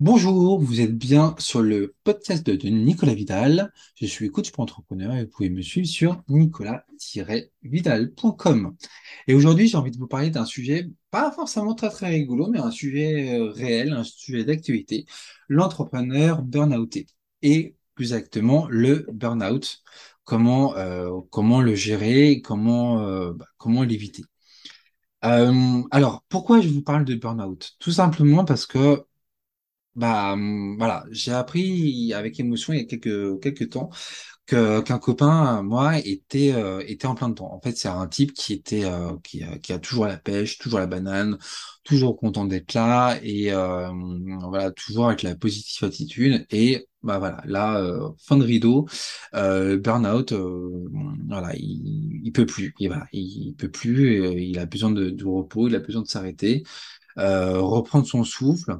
Bonjour, vous êtes bien sur le podcast de, Nicolas Vidal. Je suis coach pour entrepreneur et vous pouvez me suivre sur nicolas-vidal.com. Et aujourd'hui, j'ai envie de vous parler d'un sujet pas forcément très très rigolo, mais un sujet euh, réel, un sujet d'actualité, l'entrepreneur burn-outé. Et plus exactement, le burn-out. Comment, euh, comment le gérer, comment, euh, bah, comment l'éviter. Alors, pourquoi je vous parle de burn-out? Tout simplement parce que bah hum, voilà, j'ai appris avec émotion il y a quelques quelques temps que qu'un copain, moi, était euh, était en plein dedans. En fait, c'est un type qui était euh, qui, qui a toujours la pêche, toujours la banane, toujours content d'être là et euh, voilà, toujours avec la positive attitude. Et bah voilà, là, euh, fin de rideau, euh, burn-out, euh, voilà, il, il peut plus. Et voilà, il, peut plus. euh, il a besoin de, de repos, il a besoin de s'arrêter, euh, reprendre son souffle.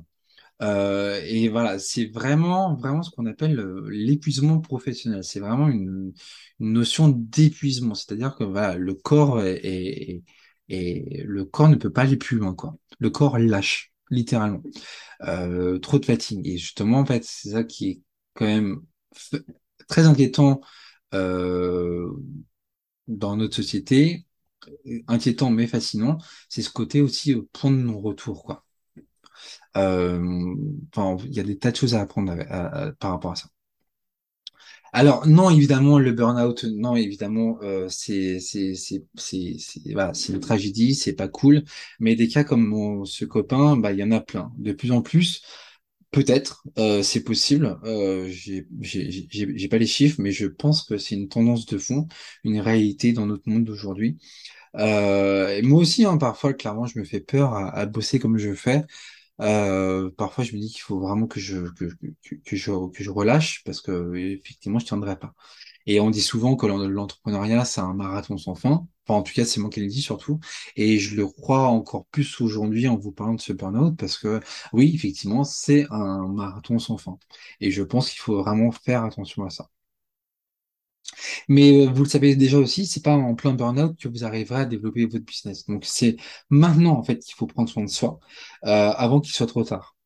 Euh, et voilà, c'est vraiment, vraiment ce qu'on appelle euh, l'épuisement professionnel. C'est vraiment une, une notion d'épuisement. C'est-à-dire que voilà, le corps est, est- est- le corps ne peut pas aller plus loin, quoi. Le corps lâche, littéralement. Euh, trop de fatigue. Et justement, en fait, c'est ça qui est quand même très inquiétant euh, dans notre société, inquiétant mais fascinant. C'est ce côté aussi euh, point de non-retour, quoi. Euh, il y a des tas de choses à apprendre par rapport à ça. Alors non, évidemment, le burn-out, non, évidemment, euh, c'est une tragédie, c'est pas cool. Mais des cas comme mon, ce copain, bah il y en a plein, de plus en plus. Peut-être, euh, c'est possible. Euh, j'ai pas les chiffres, mais je pense que c'est une tendance de fond, une réalité dans notre monde d'aujourd'hui. Euh, moi aussi, hein, parfois, clairement, je me fais peur à, à bosser comme je fais. Euh, parfois, je me dis qu'il faut vraiment que je, que, que, je, que je relâche parce que effectivement, je tiendrai pas. Et on dit souvent que l'en- l'entrepreneuriat, c'est un marathon sans fin. Enfin, en tout cas, c'est moi qui le dis surtout. Et je le crois encore plus aujourd'hui en vous parlant de ce burn-out parce que oui, effectivement, c'est un marathon sans fin. Et je pense qu'il faut vraiment faire attention à ça. Mais euh, vous le savez déjà aussi, c'est pas en plein burn-out que vous arriverez à développer votre business. Donc, c'est maintenant, en fait, qu'il faut prendre soin de soi, euh, avant qu'il soit trop tard.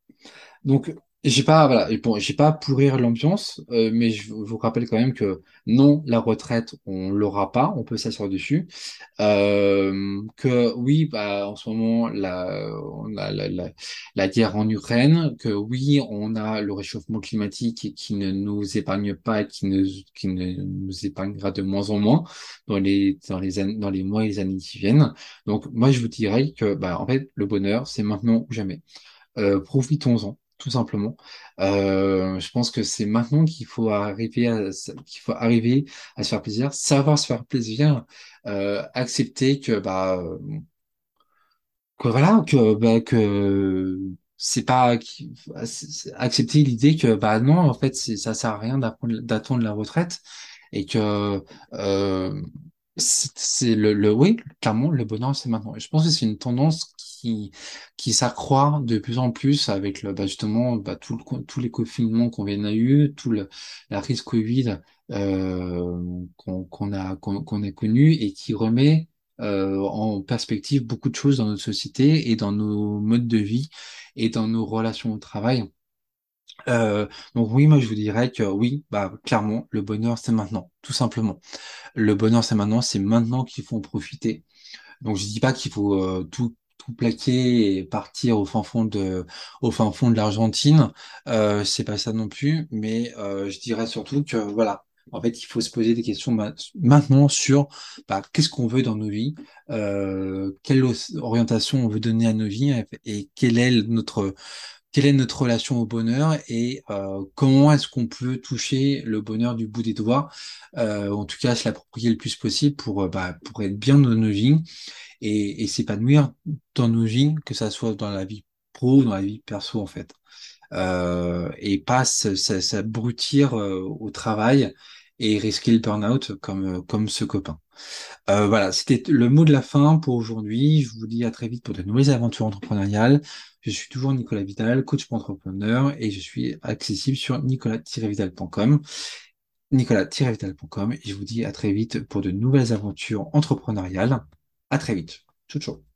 Donc, j'ai pas, voilà, bon, j'ai pas pourrir l'ambiance, euh, mais je vous rappelle quand même que non, la retraite, on l'aura pas, on peut s'asseoir dessus. Euh, que oui, bah, en ce moment, la, on a la, la, la guerre en Ukraine, que oui, on a le réchauffement climatique qui ne nous épargne pas et qui ne, qui ne nous épargnera de moins en moins dans les, dans les, années- dans les mois et les années qui viennent. Donc, moi, je vous dirais que, bah, en fait, le bonheur, c'est maintenant ou jamais. Euh, profitons-en, tout simplement. Euh, je pense que c'est maintenant qu'il faut arriver à, qu'il faut arriver à se faire plaisir, savoir se faire plaisir, euh, accepter que bah que voilà que bah, que c'est pas accepter l'idée que bah non en fait ça sert à rien d'attendre la retraite et que euh, c'est le, oui clairement le bonheur c'est maintenant je pense que c'est une tendance qui qui s'accroît de plus en plus avec bah, justement bah, tout le, tous les confinements qu'on vient a eu tout le la crise Covid euh, qu'on a qu'on a connu et qui remet euh, en perspective beaucoup de choses dans notre société et dans nos modes de vie et dans nos relations au travail. Euh, donc oui, moi je vous dirais que oui, bah clairement, le bonheur c'est maintenant, tout simplement. Le bonheur c'est maintenant, c'est maintenant qu'il faut en profiter. Donc je dis pas qu'il faut euh, tout tout plaquer et partir au fin fond de au fin fond de l'Argentine. Euh, c'est pas ça non plus, mais euh, je dirais surtout que voilà. En fait, il faut se poser des questions ma- maintenant sur bah, qu'est-ce qu'on veut dans nos vies, euh, quelle orientation on veut donner à nos vies et quelle est notre quelle est notre relation au bonheur et euh, comment est-ce qu'on peut toucher le bonheur du bout des doigts, euh, en tout cas se l'approprier le plus possible pour, euh, bah, pour être bien dans nos vies et, s'épanouir dans nos vies, que ça soit dans la vie pro ou dans la vie perso en fait. Euh, et pas s'abrutir au travail et risquer le burn-out comme, euh, comme ce copain. Euh, voilà, c'était le mot de la fin pour aujourd'hui. Je vous dis à très vite pour de nouvelles aventures entrepreneuriales. Je suis toujours Nicolas Vidal, coach pour entrepreneurs, et je suis accessible sur nicolas-vidal.com, et je vous dis à très vite pour de nouvelles aventures entrepreneuriales. À très vite. Ciao, ciao.